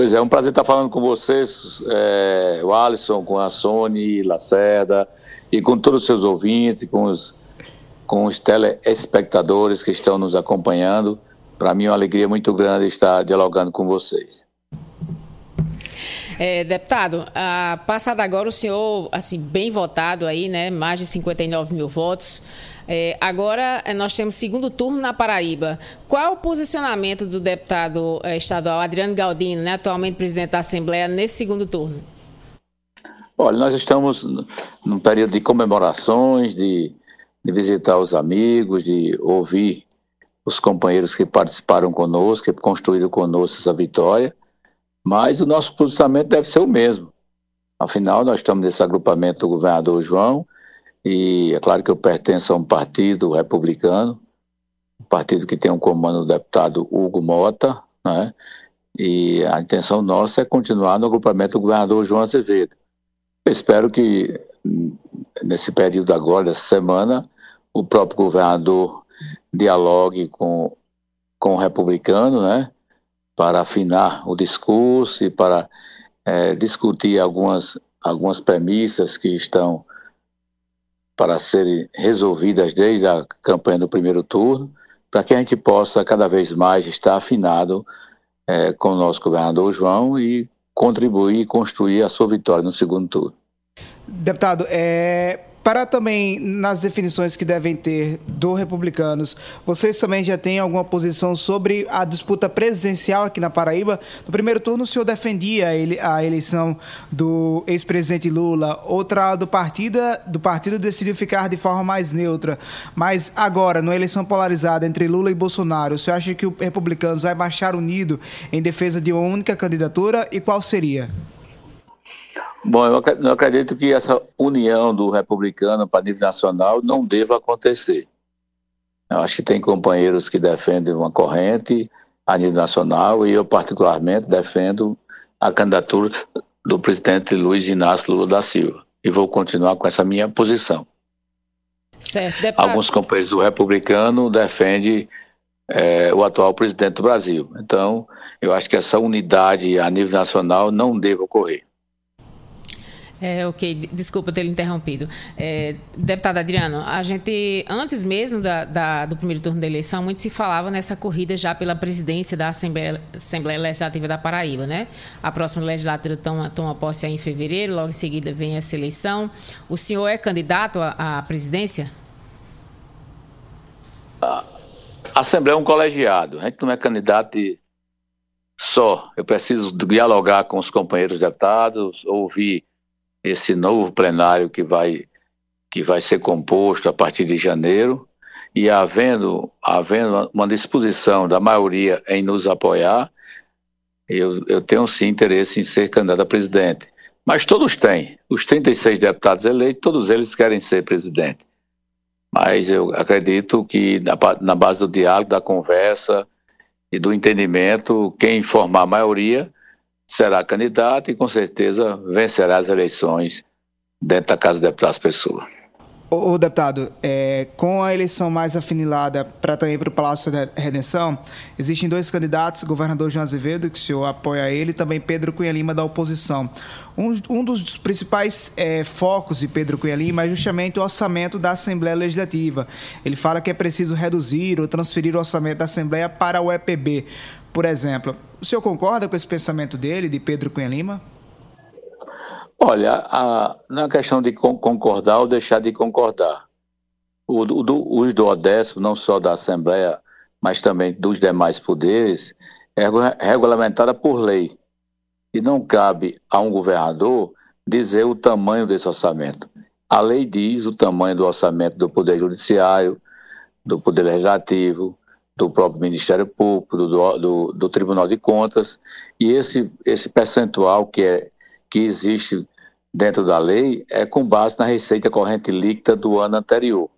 Pois é, um prazer estar falando com vocês, é, o Alisson, com a Sony, Lacerda, e com todos os seus ouvintes, com os, com os telespectadores que estão nos acompanhando. Para mim é uma alegria muito grande estar dialogando com vocês. É, deputado, a, passado agora o senhor, assim, bem votado aí, né? Mais de 59 mil votos. É, agora é, nós temos segundo turno na Paraíba. Qual o posicionamento do deputado é, estadual Adriano Galdino, né, atualmente presidente da Assembleia, nesse segundo turno? Olha, nós estamos num período de comemorações, de, de visitar os amigos, de ouvir os companheiros que participaram conosco, que construíram conosco essa vitória. Mas o nosso posicionamento deve ser o mesmo. Afinal, nós estamos nesse agrupamento do governador João, e é claro que eu pertenço a um partido republicano, um partido que tem um comando do deputado Hugo Mota, né? e a intenção nossa é continuar no agrupamento do governador João Azevedo. Eu espero que nesse período agora, dessa semana, o próprio governador dialogue com, com o republicano, né? Para afinar o discurso e para é, discutir algumas, algumas premissas que estão para serem resolvidas desde a campanha do primeiro turno, para que a gente possa cada vez mais estar afinado é, com o nosso governador João e contribuir e construir a sua vitória no segundo turno. Deputado, é, para também nas definições que devem ter do republicanos, vocês também já têm alguma posição sobre a disputa presidencial aqui na Paraíba? No primeiro turno, o senhor defendia a eleição do ex-presidente Lula, outra do partido, do partido decidiu ficar de forma mais neutra. Mas agora, numa eleição polarizada entre Lula e Bolsonaro, o senhor acha que o republicanos vai marchar unido em defesa de uma única candidatura e qual seria? Bom, eu acredito que essa união do republicano para nível nacional não deva acontecer. Eu acho que tem companheiros que defendem uma corrente a nível nacional e eu, particularmente, defendo a candidatura do presidente Luiz Inácio Lula da Silva. E vou continuar com essa minha posição. Certo, Alguns companheiros do republicano defendem é, o atual presidente do Brasil. Então, eu acho que essa unidade a nível nacional não deve ocorrer. É, ok, desculpa ter interrompido. É, deputado Adriano, a gente, antes mesmo da, da, do primeiro turno da eleição, muito se falava nessa corrida já pela presidência da Assembleia, Assembleia Legislativa da Paraíba, né? A próxima legislatura toma, toma posse aí em fevereiro, logo em seguida vem essa eleição. O senhor é candidato à, à presidência? A Assembleia é um colegiado, a gente não é candidato de só. Eu preciso dialogar com os companheiros deputados, ouvir esse novo plenário que vai, que vai ser composto a partir de janeiro, e havendo, havendo uma disposição da maioria em nos apoiar, eu, eu tenho sim interesse em ser candidato a presidente. Mas todos têm. Os 36 deputados eleitos, todos eles querem ser presidente. Mas eu acredito que na, na base do diálogo, da conversa e do entendimento, quem formar a maioria será candidato e com certeza vencerá as eleições dentro da Casa de Deputados Pessoa. O, deputado, é, com a eleição mais afinilada para também para o Palácio da Redenção, existem dois candidatos, governador João Azevedo, que o senhor apoia ele, e também Pedro Cunha Lima, da oposição. Um, um dos principais é, focos de Pedro Cunha Lima é justamente o orçamento da Assembleia Legislativa. Ele fala que é preciso reduzir ou transferir o orçamento da Assembleia para o EPB. Por exemplo, o senhor concorda com esse pensamento dele, de Pedro Cunha Lima? Olha, a, na questão de concordar ou deixar de concordar, o, do, os do Odécimo, não só da Assembleia, mas também dos demais poderes, é regulamentada por lei. E não cabe a um governador dizer o tamanho desse orçamento. A lei diz o tamanho do orçamento do Poder Judiciário, do Poder Legislativo, do próprio Ministério Público, do, do, do, Tribunal de Contas, e esse, esse percentual que, é, que existe dentro da lei é com base na receita corrente líquida do ano anterior.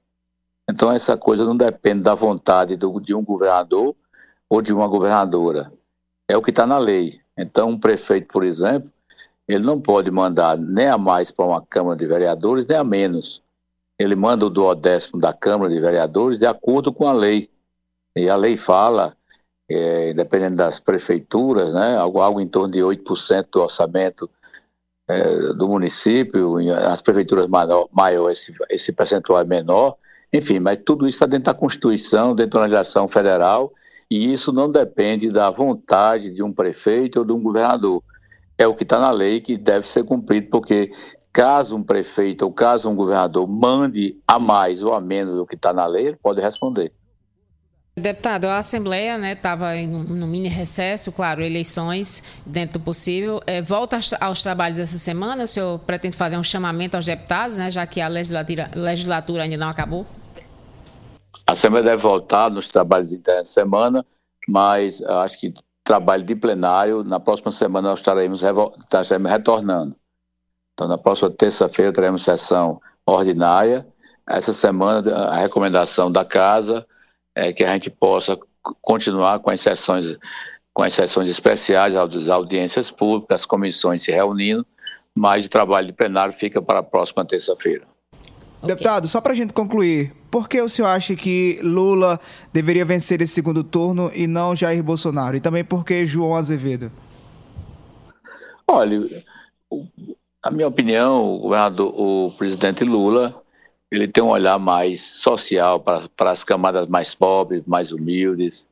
Então, essa coisa não depende da vontade do, de um governador ou de uma governadora. É o que está na lei. Então, um prefeito, por exemplo, ele não pode mandar nem a mais para uma Câmara de Vereadores, nem a menos. Ele manda o duodécimo da Câmara de Vereadores de acordo com a lei. E a lei fala é, dependendo das prefeituras, né, algo, algo em torno de 8% do orçamento é, do município, as prefeituras maior, maior esse, esse percentual é menor, enfim, mas tudo isso está dentro da Constituição, dentro da legislação federal, e isso não depende da vontade de um prefeito ou de um governador. É o que está na lei que deve ser cumprido, porque caso um prefeito ou caso um governador mande a mais ou a menos do que está na lei, ele pode responder. Deputado, a Assembleia estava né, no mini recesso, claro, eleições dentro do possível. É, volta aos trabalhos essa semana, o senhor pretende fazer um chamamento aos deputados, né, já que a legislatura, legislatura ainda não acabou? A Assembleia deve voltar nos trabalhos internos semana, mas acho que trabalho de plenário, na próxima semana nós estaremos, estaremos retornando. Então, na próxima terça-feira teremos sessão ordinária. Essa semana, a recomendação da Casa é que a gente possa continuar com as sessões, com as sessões especiais, as audiências públicas, as comissões se reunindo, mas o trabalho de plenário fica para a próxima terça-feira. Okay. Deputado, só para a gente concluir, por que o senhor acha que Lula deveria vencer esse segundo turno e não Jair Bolsonaro? E também por que João Azevedo? Olha, a minha opinião, o, governador, o presidente Lula, ele tem um olhar mais social para, para as camadas mais pobres, mais humildes.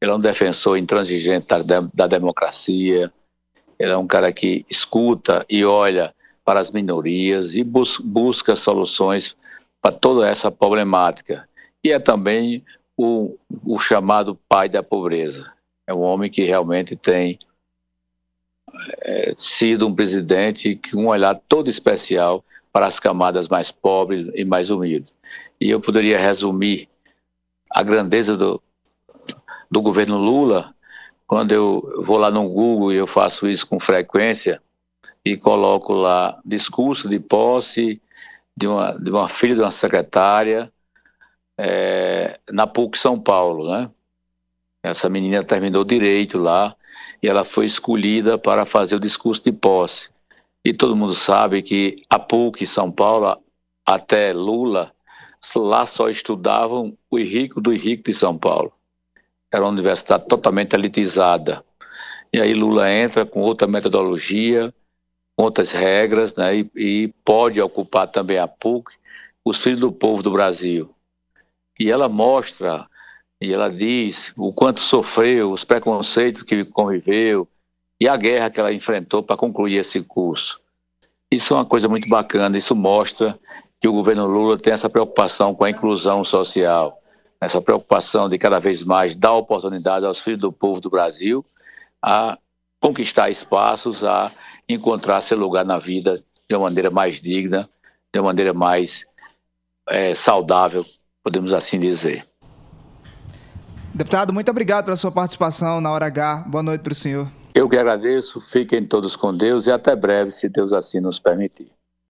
Ele é um defensor intransigente da, da democracia. Ele é um cara que escuta e olha para as minorias e bus, busca soluções para toda essa problemática. E é também o, o chamado pai da pobreza. É um homem que realmente tem é, sido um presidente com um olhar todo especial para as camadas mais pobres e mais humildes. E eu poderia resumir a grandeza do, do governo Lula quando eu vou lá no Google e eu faço isso com frequência e coloco lá discurso de posse de uma, de uma filha de uma secretária é, na PUC São Paulo, né? Essa menina terminou direito lá e ela foi escolhida para fazer o discurso de posse. E todo mundo sabe que a PUC São Paulo, até Lula, lá só estudavam os ricos do rico de São Paulo. Era uma universidade totalmente elitizada. E aí Lula entra com outra metodologia, outras regras, né, e, e pode ocupar também a PUC, os filhos do povo do Brasil. E ela mostra e ela diz o quanto sofreu, os preconceitos que conviveu e a guerra que ela enfrentou para concluir esse curso. Isso é uma coisa muito bacana, isso mostra que o governo Lula tem essa preocupação com a inclusão social, essa preocupação de cada vez mais dar oportunidade aos filhos do povo do Brasil a conquistar espaços, a encontrar seu lugar na vida de uma maneira mais digna, de uma maneira mais é, saudável, podemos assim dizer. Deputado, muito obrigado pela sua participação na Hora H. Boa noite para o senhor. Eu que agradeço, fiquem todos com Deus e até breve, se Deus assim nos permitir.